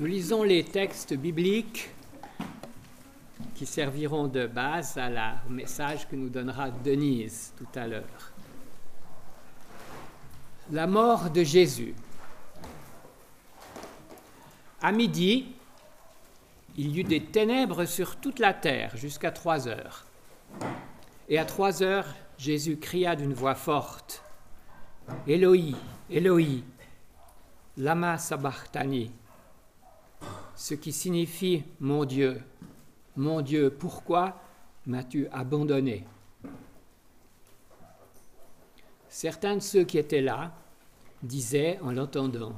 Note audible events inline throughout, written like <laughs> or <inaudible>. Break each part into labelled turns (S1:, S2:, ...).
S1: Nous lisons les textes bibliques qui serviront de base à la, au message que nous donnera Denise tout à l'heure. La mort de Jésus. À midi, il y eut des ténèbres sur toute la terre jusqu'à trois heures. Et à trois heures, Jésus cria d'une voix forte, Éloi, Éloi, lama sabachthani, ce qui signifie Mon Dieu, mon Dieu, pourquoi m'as-tu abandonné? Certains de ceux qui étaient là disaient en l'entendant,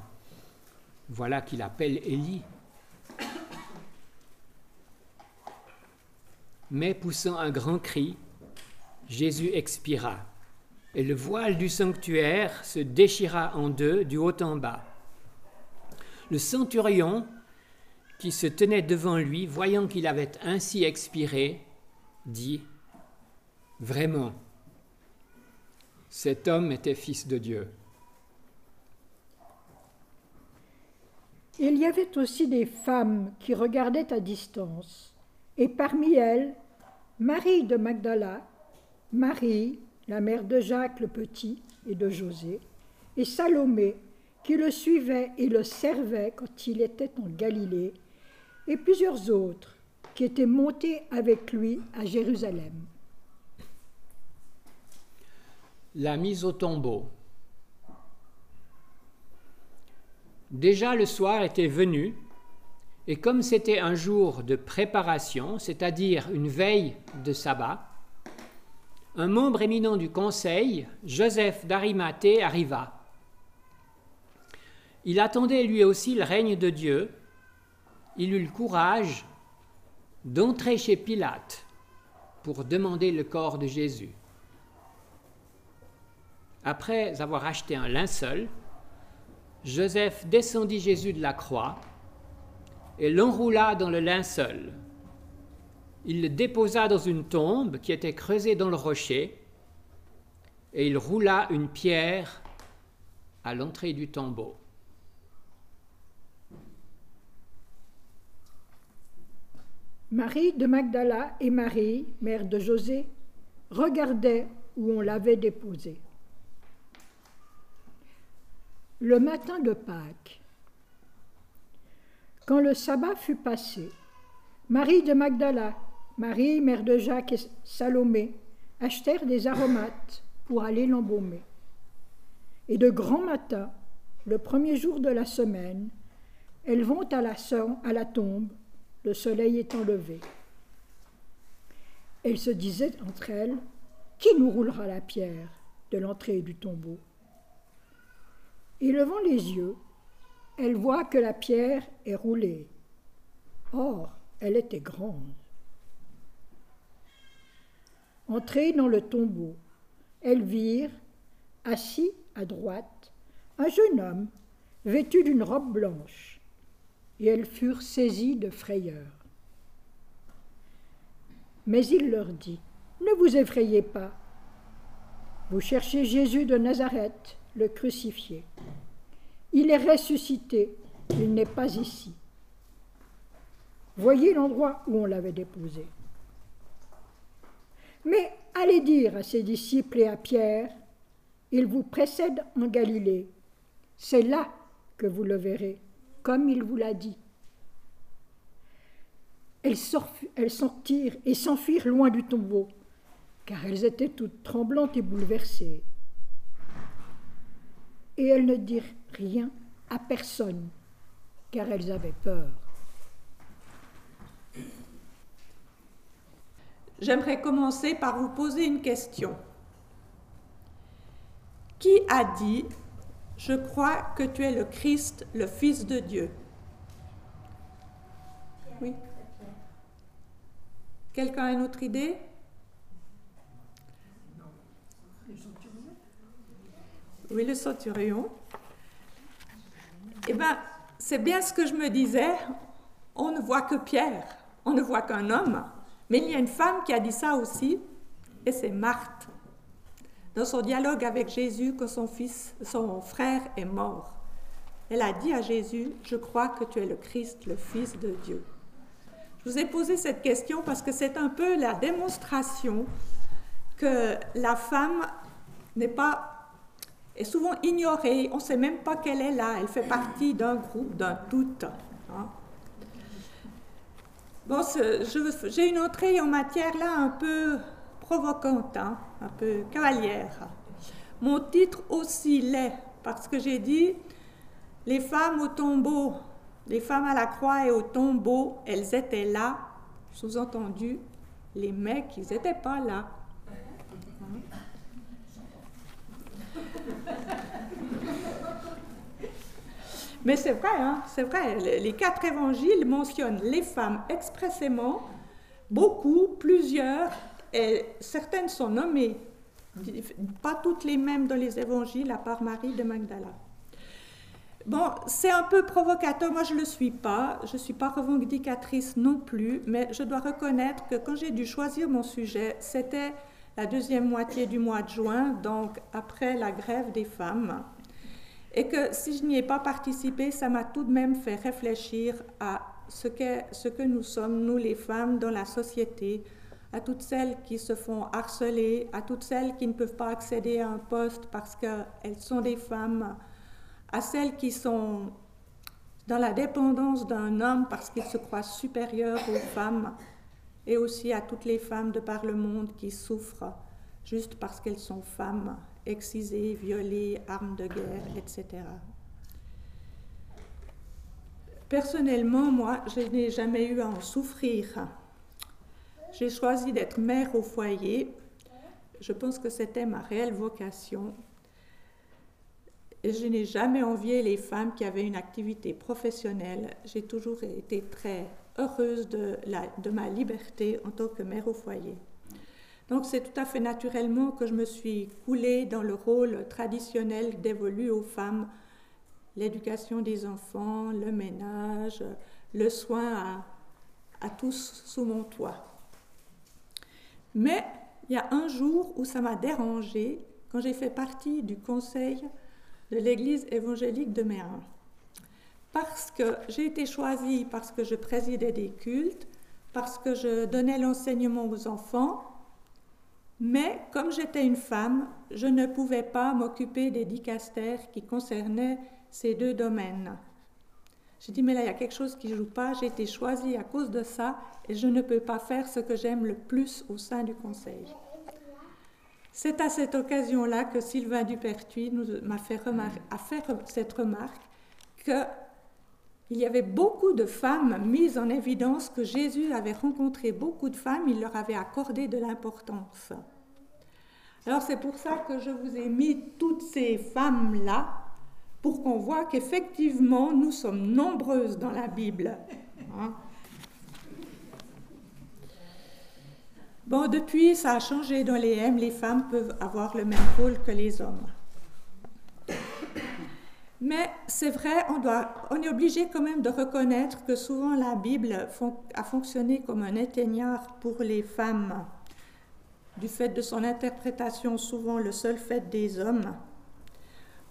S1: Voilà qu'il appelle Élie. Mais poussant un grand cri, Jésus expira, et le voile du sanctuaire se déchira en deux du haut en bas. Le centurion qui se tenait devant lui, voyant qu'il avait ainsi expiré, dit, Vraiment, cet homme était fils de Dieu.
S2: Il y avait aussi des femmes qui regardaient à distance, et parmi elles, Marie de Magdala, Marie, la mère de Jacques le Petit et de José, et Salomé, qui le suivait et le servait quand il était en Galilée, et plusieurs autres qui étaient montés avec lui à Jérusalem.
S1: La mise au tombeau. Déjà le soir était venu, et comme c'était un jour de préparation, c'est-à-dire une veille de sabbat, un membre éminent du conseil, Joseph d'Arimathée, arriva. Il attendait lui aussi le règne de Dieu, il eut le courage d'entrer chez Pilate pour demander le corps de Jésus. Après avoir acheté un linceul, Joseph descendit Jésus de la croix et l'enroula dans le linceul. Il le déposa dans une tombe qui était creusée dans le rocher et il roula une pierre à l'entrée du tombeau.
S2: Marie de Magdala et Marie, mère de José, regardaient où on l'avait déposé. Le matin de Pâques, quand le sabbat fut passé, Marie de Magdala, Marie, mère de Jacques et Salomé, achetèrent des aromates pour aller l'embaumer. Et de grand matin, le premier jour de la semaine, elles vont à la, à la tombe le soleil étant levé. Elles se disaient entre elles Qui nous roulera la pierre de l'entrée du tombeau? Et levant les yeux, elles voient que la pierre est roulée. Or, elle était grande. Entrées dans le tombeau, elles virent, assis à droite, un jeune homme vêtu d'une robe blanche et elles furent saisies de frayeur. Mais il leur dit, Ne vous effrayez pas. Vous cherchez Jésus de Nazareth, le crucifié. Il est ressuscité, il n'est pas ici. Voyez l'endroit où on l'avait déposé. Mais allez dire à ses disciples et à Pierre, il vous précède en Galilée. C'est là que vous le verrez comme il vous l'a dit. Elles, sortirent et s'enfuirent loin du tombeau, car elles étaient toutes tremblantes et bouleversées. Et elles ne dirent rien à personne, car elles avaient peur.
S3: J'aimerais commencer par vous poser une question. Qui a dit je crois que tu es le Christ, le Fils de Dieu. Oui. Quelqu'un a une autre idée? Oui, le centurion. Eh bien, c'est bien ce que je me disais. On ne voit que Pierre, on ne voit qu'un homme. Mais il y a une femme qui a dit ça aussi, et c'est Marthe dans son dialogue avec Jésus que son fils, son frère est mort. elle a dit à Jésus, je crois que tu es le Christ, le Fils de Dieu. Je vous ai posé cette question parce que c'est un peu la démonstration que la femme n'est pas est souvent ignorée, on ne sait même pas qu'elle est là, elle fait partie d'un groupe, d'un tout. Hein. Bon, j'ai une entrée en matière là un peu provocante, hein, un peu cavalière. Mon titre aussi l'est, parce que j'ai dit les femmes au tombeau, les femmes à la croix et au tombeau, elles étaient là, sous-entendu, les mecs, ils n'étaient pas là. <laughs> Mais c'est vrai, hein, c'est vrai, les quatre évangiles mentionnent les femmes expressément, beaucoup, plusieurs, et certaines sont nommées, pas toutes les mêmes dans les évangiles, à part Marie de Magdala. Bon, c'est un peu provocateur, moi je ne le suis pas, je ne suis pas revendicatrice non plus, mais je dois reconnaître que quand j'ai dû choisir mon sujet, c'était la deuxième moitié du mois de juin, donc après la grève des femmes, et que si je n'y ai pas participé, ça m'a tout de même fait réfléchir à ce, ce que nous sommes, nous les femmes, dans la société, à toutes celles qui se font harceler, à toutes celles qui ne peuvent pas accéder à un poste parce qu'elles sont des femmes, à celles qui sont dans la dépendance d'un homme parce qu'il se croit supérieur aux femmes, et aussi à toutes les femmes de par le monde qui souffrent juste parce qu'elles sont femmes, excisées, violées, armes de guerre, etc. Personnellement, moi, je n'ai jamais eu à en souffrir. J'ai choisi d'être mère au foyer. Je pense que c'était ma réelle vocation je n'ai jamais envié les femmes qui avaient une activité professionnelle. J'ai toujours été très heureuse de, ma liberté en tant que mère au foyer. Donc c'est tout à fait naturellement que je me suis coulée dans le rôle traditionnel dévolu aux femmes, l'éducation des enfants, le ménage, le soin à tous sous mon toit. Mais il y a un jour où ça m'a dérangée quand j'ai fait partie du conseil de l'Église évangélique de Mérin. Parce que j'ai été choisie, parce que je présidais des cultes, parce que je donnais l'enseignement aux enfants, mais comme j'étais une femme, je ne pouvais pas m'occuper des dicastères qui concernaient ces deux domaines. J'ai dit, mais là, il y a quelque chose qui ne joue pas, j'ai été choisie à cause de ça, et je ne peux pas faire ce que j'aime le plus au sein du conseil. C'est à cette occasion-là que Sylvain Dupertuis m'a fait, fait cette remarque qu'il y avait beaucoup de femmes mises en évidence, que Jésus avait rencontré beaucoup de femmes, il leur avait accordé de l'importance. Alors c'est pour ça que je vous ai mis toutes ces femmes-là, pour qu'on voit qu'effectivement nous sommes nombreuses dans la Bible. Hein. Bon, depuis, ça a changé dans les M. Les femmes peuvent avoir le même rôle que les hommes. Mais c'est vrai, on, doit, on est obligé quand même de reconnaître que souvent la Bible a fonctionné comme un éteignard pour les femmes, du fait de son interprétation souvent le seul fait des hommes.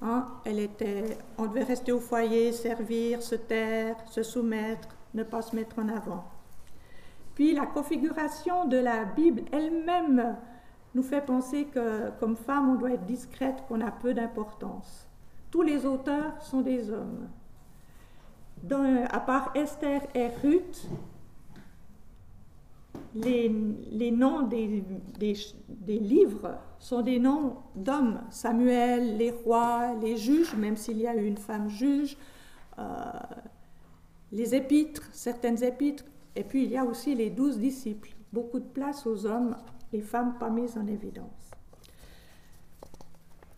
S3: Hein, elle était, on devait rester au foyer, servir, se taire, se soumettre, ne pas se mettre en avant. Puis la configuration de la Bible elle-même nous fait penser que comme femme, on doit être discrète, qu'on a peu d'importance. Tous les auteurs sont des hommes. à part Esther et Ruth, les, noms des, livres sont des noms d'hommes. Samuel, les rois, les juges, même s'il y a eu une femme juge, euh, les épîtres, certaines épîtres et puis il y a aussi les douze disciples. Beaucoup de place aux hommes, les femmes pas mises en évidence.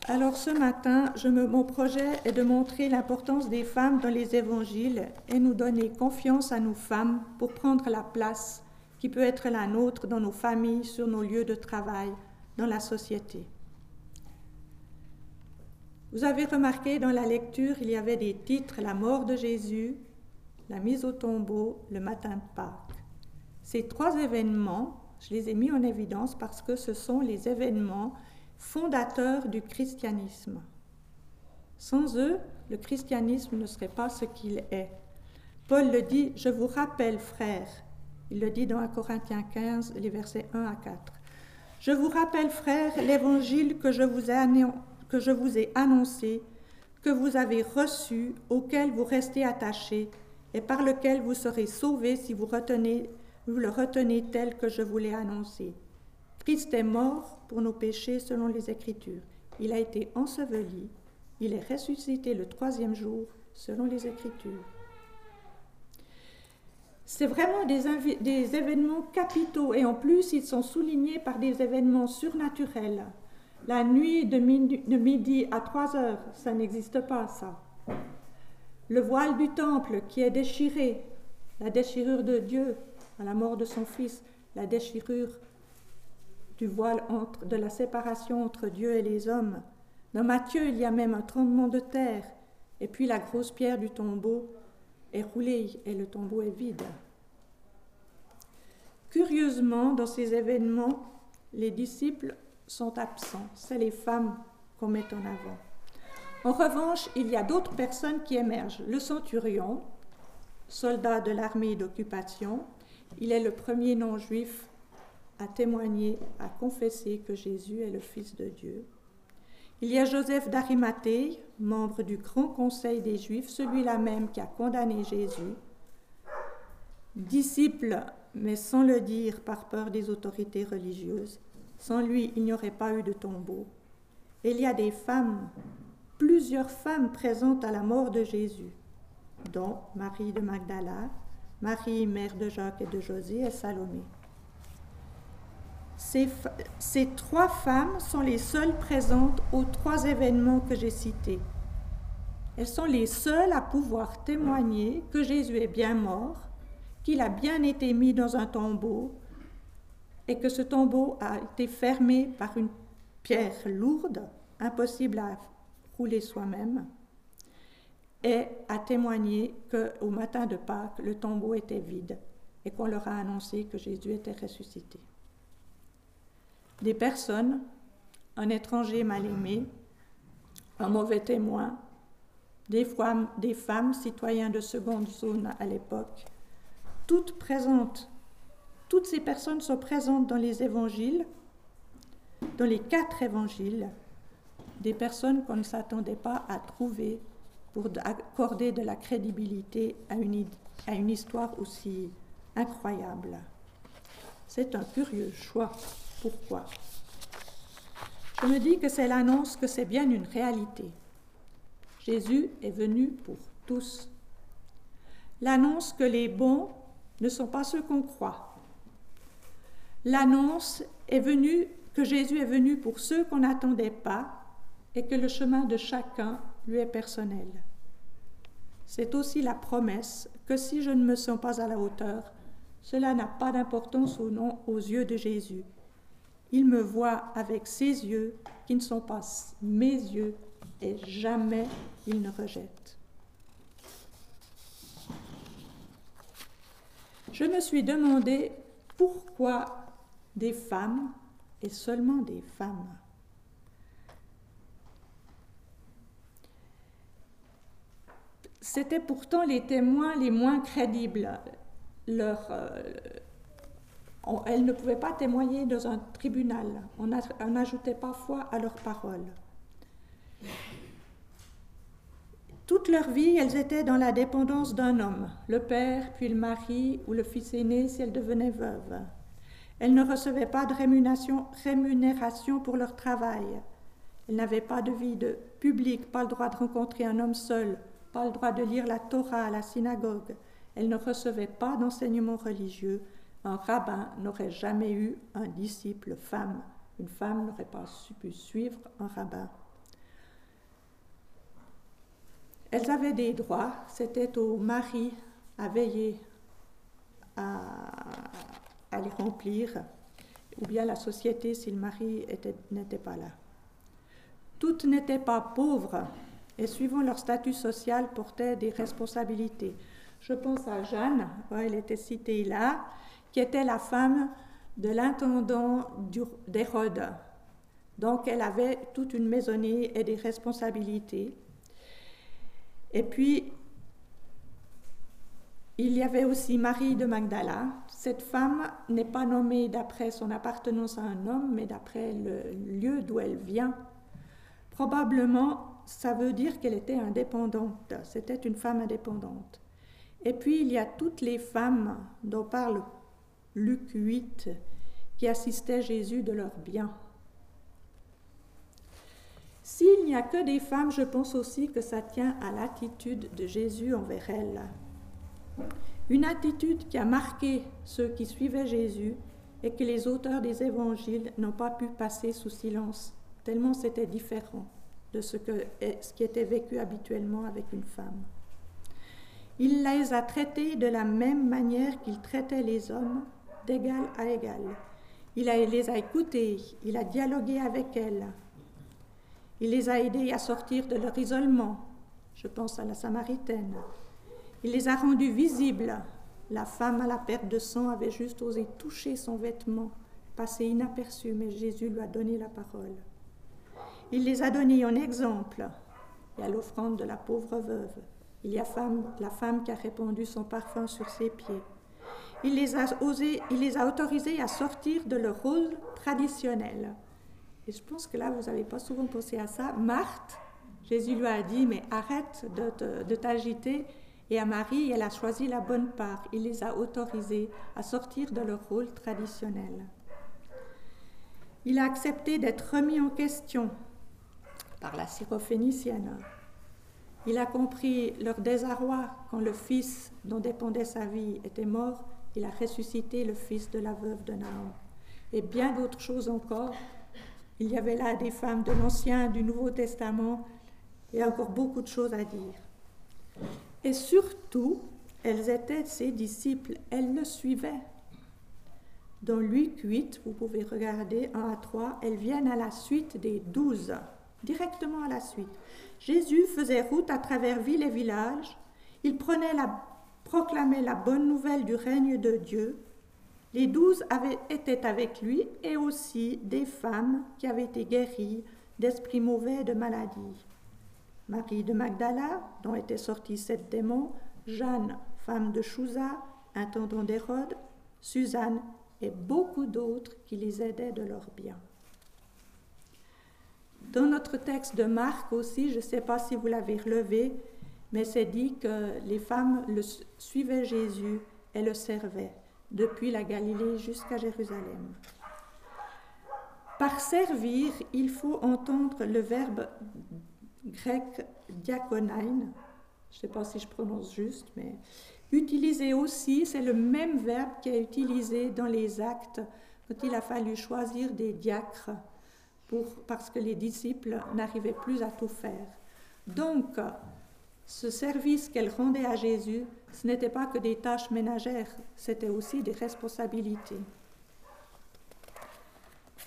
S3: Alors ce matin, mon projet est de montrer l'importance des femmes dans les évangiles et nous donner confiance à nous femmes pour prendre la place qui peut être la nôtre dans nos familles, sur nos lieux de travail, dans la société. Vous avez remarqué dans la lecture, il y avait des titres La mort de Jésus, la mise au tombeau, le matin de Pâques. Ces trois événements, je les ai mis en évidence parce que ce sont les événements fondateurs du christianisme. Sans eux, le christianisme ne serait pas ce qu'il est. Paul le dit, je vous rappelle, frères, il le dit dans 1 Corinthiens 15, les versets 1 à 4. Je vous rappelle, frères, l'évangile que, je vous ai annoncé, que vous avez reçu, auquel vous restez attachés, et par lequel vous serez sauvés si vous le retenez tel que je vous l'ai annoncé. Christ est mort pour nos péchés selon les Écritures. Il a été enseveli. Il est ressuscité le troisième jour selon les Écritures. C'est vraiment des, événements capitaux et en plus ils sont soulignés par des événements surnaturels. La nuit de midi, à 3 heures, ça n'existe pas ça. Le voile du temple qui est déchiré, la déchirure de Dieu à la mort de son Fils, la déchirure du voile entre, de la séparation entre Dieu et les hommes. Dans Matthieu, il y a même un tremblement de terre, et puis la grosse pierre du tombeau est roulée et le tombeau est vide. Curieusement, dans ces événements, les disciples sont absents. C'est les femmes qu'on met en avant. En revanche, il y a d'autres personnes qui émergent. Le centurion, soldat de l'armée d'occupation, il est le premier non-juif à témoigner, à confesser que Jésus est le Fils de Dieu. Il y a Joseph d'Arimathée, membre du Grand Conseil des Juifs, celui-là même qui a condamné Jésus, disciple, mais sans le dire par peur des autorités religieuses. Sans lui, il n'y aurait pas eu de tombeau. il y a des femmes, plusieurs femmes présentes à la mort de Jésus, dont Marie de Magdala, Marie, mère de Jacques et de José, et Salomé. Ces, trois femmes sont les seules présentes aux trois événements que j'ai cités. Elles sont les seules à pouvoir témoigner que Jésus est bien mort, qu'il a bien été mis dans un tombeau et que ce tombeau a été fermé par une pierre lourde, impossible à rouler soi-même, et a témoigné qu'au matin de Pâques, le tombeau était vide et qu'on leur a annoncé que Jésus était ressuscité. Des personnes, un étranger mal aimé, un mauvais témoin, des, femmes, des citoyens de seconde zone à l'époque, toutes présentes toutes ces personnes sont présentes dans les évangiles, dans les quatre évangiles, des personnes qu'on ne s'attendait pas à trouver pour accorder de la crédibilité à une histoire aussi incroyable. C'est un curieux choix. Pourquoi? Je me dis que c'est l'annonce que c'est bien une réalité. Jésus est venu pour tous. L'annonce que les bons ne sont pas ceux qu'on croit, L'annonce est venue que Jésus est venu pour ceux qu'on n'attendait pas et que le chemin de chacun lui est personnel. C'est aussi la promesse que si je ne me sens pas à la hauteur, cela n'a pas d'importance ou non aux yeux de Jésus. Il me voit avec ses yeux qui ne sont pas mes yeux et jamais il ne rejette. Je me suis demandé pourquoi des femmes et seulement des femmes. C'étaient pourtant les témoins les moins crédibles. Euh, elles ne pouvaient pas témoigner dans un tribunal. On n'ajoutait pas foi à leurs paroles. Toute leur vie, elles étaient dans la dépendance d'un homme, le père, puis le mari ou le fils aîné si elles devenaient veuves. Elles ne recevaient pas de rémunération, pour leur travail. Elles n'avaient pas de vie de public, pas le droit de rencontrer un homme seul, pas le droit de lire la Torah à la synagogue. Elles ne recevaient pas d'enseignement religieux. Un rabbin n'aurait jamais eu un disciple femme. Une femme n'aurait pas pu suivre un rabbin. Elles avaient des droits, c'était au mari à veiller à, les remplir, ou bien la société si le mari n'était pas là. Toutes n'étaient pas pauvres et suivant leur statut social portaient des responsabilités. Je pense à Jeanne, elle était citée là, qui était la femme de l'intendant d'Hérode. Donc elle avait toute une maisonnée et des responsabilités. Et puis, il y avait aussi Marie de Magdala. Cette femme n'est pas nommée d'après son appartenance à un homme, mais d'après le lieu d'où elle vient. Probablement, ça veut dire qu'elle était indépendante. C'était une femme indépendante. Et puis, il y a toutes les femmes dont parle Luc 8 qui assistaient Jésus de leur bien. S'il n'y a que des femmes, je pense aussi que ça tient à l'attitude de Jésus envers elles. Une attitude qui a marqué ceux qui suivaient Jésus et que les auteurs des évangiles n'ont pas pu passer sous silence, tellement c'était différent de ce, que, ce qui était vécu habituellement avec une femme. Il les a traités de la même manière qu'il traitait les hommes, d'égal à égal. Il les a écoutés, il a dialogué avec elles, il les a aidés à sortir de leur isolement. Je pense à la Samaritaine. Il les a rendus visibles. La femme à la perte de sang avait juste osé toucher son vêtement, passé inaperçu, mais Jésus lui a donné la parole. Il les a donnés en exemple. et à l'offrande de la pauvre veuve. Il y a la femme qui a répandu son parfum sur ses pieds. Il les a osés, il les a autorisés à sortir de leur rôle traditionnel. Et je pense que là, vous n'avez pas souvent pensé à ça. Marthe, Jésus lui a dit, mais arrête de, t'agiter. Et à Marie, elle a choisi la bonne part. Il les a autorisés à sortir de leur rôle traditionnel. Il a accepté d'être remis en question par la syrophénicienne. Il a compris leur désarroi quand le fils dont dépendait sa vie était mort. Il a ressuscité le fils de la veuve de Naon. Et bien d'autres choses encore il y avait là des femmes de l'Ancien, du Nouveau Testament, et encore beaucoup de choses à dire. Et surtout, elles étaient ses disciples, elles le suivaient. Dans Luc 8, vous pouvez regarder 1 à 3, elles viennent à la suite des douze, directement à la suite. Jésus faisait route à travers villes et villages, il prenait la, proclamait la bonne nouvelle du règne de Dieu, les douze avaient, étaient avec lui et aussi des femmes qui avaient été guéries d'esprits mauvais et de maladies. Marie de Magdala, dont étaient sortis sept démons, Jeanne, femme de Chouza, intendant d'Hérode, Suzanne et beaucoup d'autres qui les aidaient de leur bien. Dans notre texte de Marc aussi, je ne sais pas si vous l'avez relevé, mais c'est dit que les femmes le suivaient Jésus et le servaient depuis la Galilée jusqu'à Jérusalem. Par servir, il faut entendre le verbe grec diakonein, je ne sais pas si je prononce juste, mais utiliser aussi, c'est le même verbe qui est utilisé dans les actes quand il a fallu choisir des diacres pour, parce que les disciples n'arrivaient plus à tout faire. Donc, ce service qu'elle rendait à Jésus, ce n'était pas que des tâches ménagères, c'était aussi des responsabilités.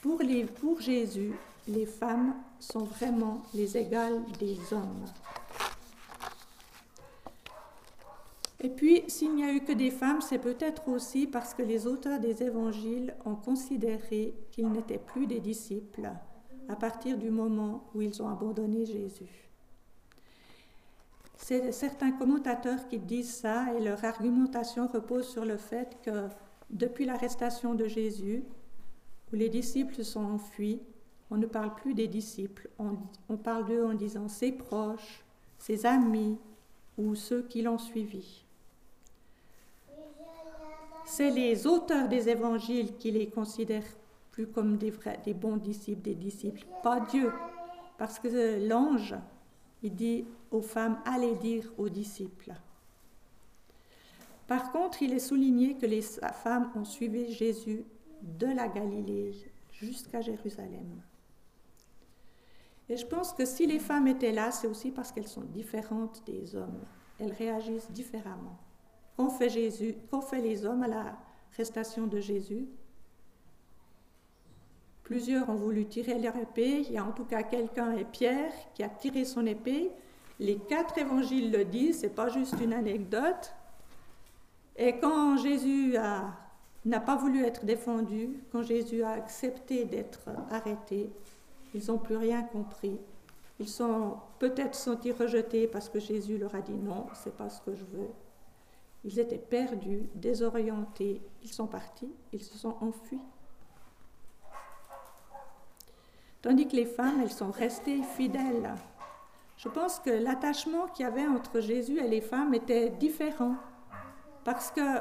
S3: Pour, pour Jésus, les femmes sont vraiment les égales des hommes. Et puis, s'il n'y a eu que des femmes, c'est peut-être aussi parce que les auteurs des évangiles ont considéré qu'ils n'étaient plus des disciples à partir du moment où ils ont abandonné Jésus. C'est certains commentateurs qui disent ça et leur argumentation repose sur le fait que depuis l'arrestation de Jésus, où les disciples se sont enfuis, on ne parle plus des disciples, on, parle d'eux en disant ses proches, ses amis ou ceux qui l'ont suivi. C'est les auteurs des évangiles qui les considèrent plus comme des, des bons disciples, des disciples, pas Dieu. Parce que l'ange, il dit aux femmes, allez dire aux disciples. Par contre, il est souligné que les femmes ont suivi Jésus de la Galilée jusqu'à Jérusalem. Et je pense que si les femmes étaient là, c'est aussi parce qu'elles sont différentes des hommes. Elles réagissent différemment. Qu'ont fait, Jésus, fait les hommes à l'arrestation de Jésus? Plusieurs ont voulu tirer leur épée. Il y a en tout cas quelqu'un, et Pierre, qui a tiré son épée. Les quatre évangiles le disent, c'est pas juste une anecdote. Et quand Jésus n'a pas voulu être défendu, quand Jésus a accepté d'être arrêté, ils n'ont plus rien compris. Ils sont peut-être sentis rejetés parce que Jésus leur a dit non, c'est pas ce que je veux. Ils étaient perdus, désorientés. Ils sont partis, ils se sont enfuis. Tandis que les femmes, elles sont restées fidèles. Je pense que l'attachement qu'il y avait entre Jésus et les femmes était différent. Parce que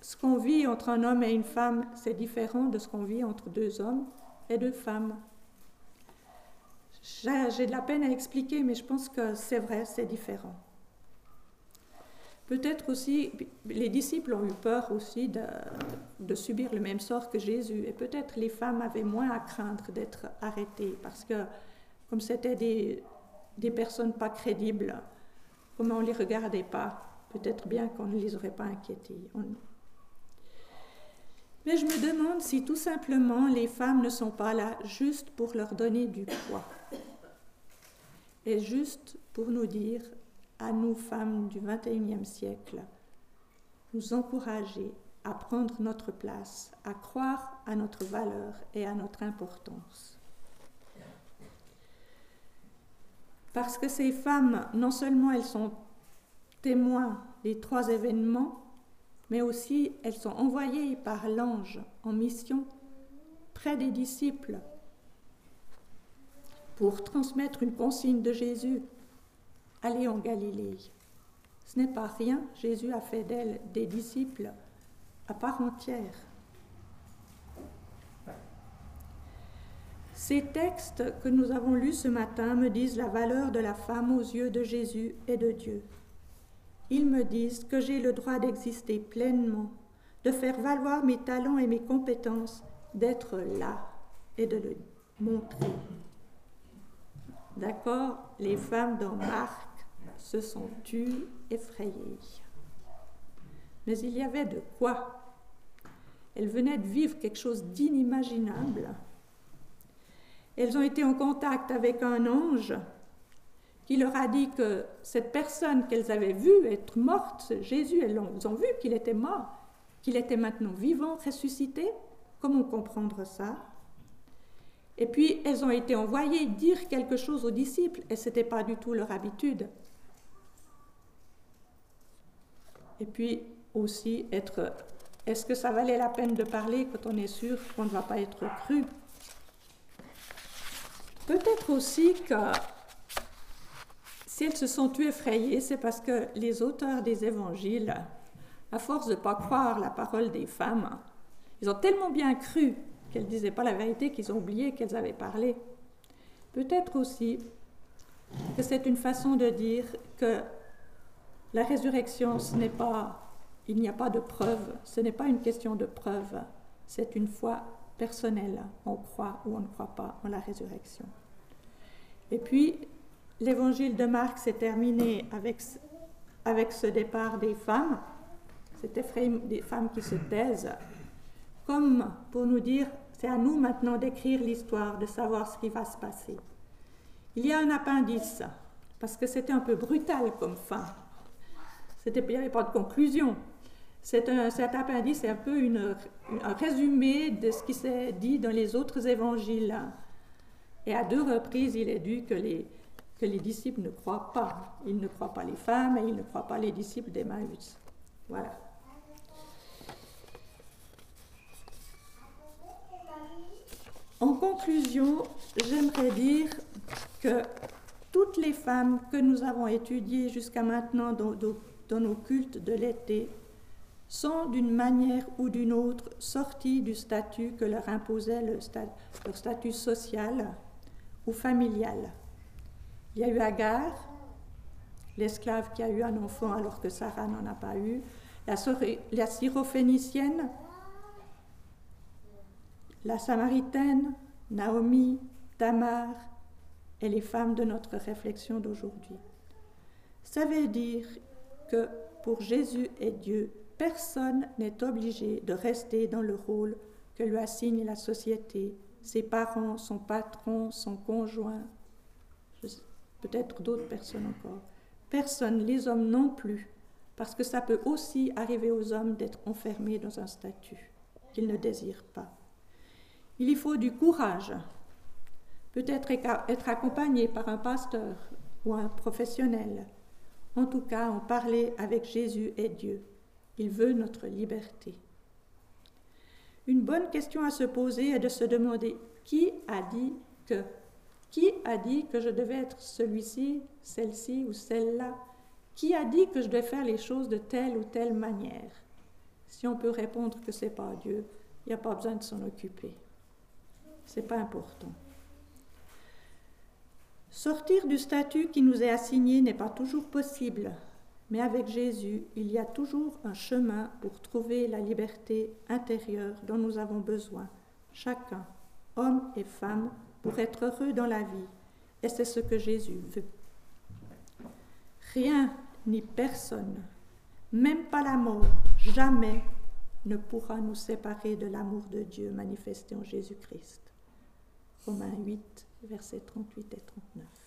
S3: ce qu'on vit entre un homme et une femme, c'est différent de ce qu'on vit entre deux hommes et deux femmes. J'ai de la peine à expliquer, mais je pense que c'est vrai, c'est différent. Peut-être aussi, les disciples ont eu peur aussi de, subir le même sort que Jésus. Et peut-être les femmes avaient moins à craindre d'être arrêtées parce que, comme c'était des, des, personnes pas crédibles, comme on ne les regardait pas, peut-être bien qu'on ne les aurait pas inquiétées. Mais je me demande si tout simplement les femmes ne sont pas là juste pour leur donner du poids et juste pour nous dire à nous femmes du XXIe siècle, nous encourager à prendre notre place, à croire à notre valeur et à notre importance. Parce que ces femmes, non seulement elles sont témoins des trois événements, mais aussi elles sont envoyées par l'ange en mission près des disciples pour transmettre une consigne de Jésus Allez en Galilée. Ce n'est pas rien, Jésus a fait d'elles des disciples à part entière. Ces textes que nous avons lus ce matin me disent la valeur de la femme aux yeux de Jésus et de Dieu. Ils me disent que j'ai le droit d'exister pleinement, de faire valoir mes talents et mes compétences, d'être là et de le montrer. D'accord Les femmes dans Marc se sont tues effrayées? Mais il y avait de quoi. Elles venaient de vivre quelque chose d'inimaginable. Elles ont été en contact avec un ange qui leur a dit que cette personne qu'elles avaient vue être morte, Jésus, elles ont, vu qu'il était mort, qu'il était maintenant vivant, ressuscité. Comment comprendre ça? Et puis, elles ont été envoyées dire quelque chose aux disciples, et ce n'était pas du tout leur habitude. Et puis aussi être, est-ce que ça valait la peine de parler quand on est sûr qu'on ne va pas être cru? Peut-être aussi que si elles se sont tuées effrayées, c'est parce que les auteurs des évangiles, à force de ne pas croire la parole des femmes, ils ont tellement bien cru qu'elles ne disaient pas la vérité qu'ils ont oublié qu'elles avaient parlé. Peut-être aussi que c'est une façon de dire que la résurrection, ce n'est pas, il n'y a pas de preuve, ce n'est pas une question de preuve, c'est une foi personnelle. On croit ou on ne croit pas en la résurrection. Et puis, l'évangile de Marc s'est terminé avec, avec ce départ des femmes, effrayé des femmes qui se taisent, comme pour nous dire, c'est à nous maintenant d'écrire l'histoire, de savoir ce qui va se passer. Il y a un appendice, parce que c'était un peu brutal comme fin. C'était, il n'y avait pas de conclusion. Cet appendice c'est un peu une, un résumé de ce qui s'est dit dans les autres évangiles. Et à deux reprises, il est dit que les, disciples ne croient pas. Ils ne croient pas les femmes et ils ne croient pas les disciples d'Emmaüs. Voilà. En conclusion, j'aimerais dire que toutes les femmes que nous avons étudiées jusqu'à maintenant dans nos cultes de l'été sont d'une manière ou d'une autre sortis du statut que leur imposait le leur statut social ou familial. Il y a eu Agar, l'esclave qui a eu un enfant alors que Sarah n'en a pas eu, la, la syrophénicienne, la samaritaine, Naomi, Tamar et les femmes de notre réflexion d'aujourd'hui. Ça veut dire que pour Jésus et Dieu, personne n'est obligé de rester dans le rôle que lui assigne la société, ses parents, son patron, son conjoint, peut-être d'autres personnes encore. Personne, les hommes non plus, parce que ça peut aussi arriver aux hommes d'être enfermés dans un statut qu'ils ne désirent pas. Il y faut du courage peut-être être accompagné par un pasteur ou un professionnel. En tout cas, en parler avec Jésus et Dieu. Il veut notre liberté. Une bonne question à se poser est de se demander qui a dit que Qui a dit que je devais être celui-ci, celle-ci ou celle-là? Qui a dit que je devais faire les choses de telle ou telle manière? Si on peut répondre que ce n'est pas Dieu, il n'y a pas besoin de s'en occuper. Ce n'est pas important. Sortir du statut qui nous est assigné n'est pas toujours possible, mais avec Jésus, il y a toujours un chemin pour trouver la liberté intérieure dont nous avons besoin, chacun, homme et femme, pour être heureux dans la vie. Et c'est ce que Jésus veut. Rien ni personne, même pas la mort, jamais ne pourra nous séparer de l'amour de Dieu manifesté en Jésus-Christ. Romains 8, versets 38 et 39.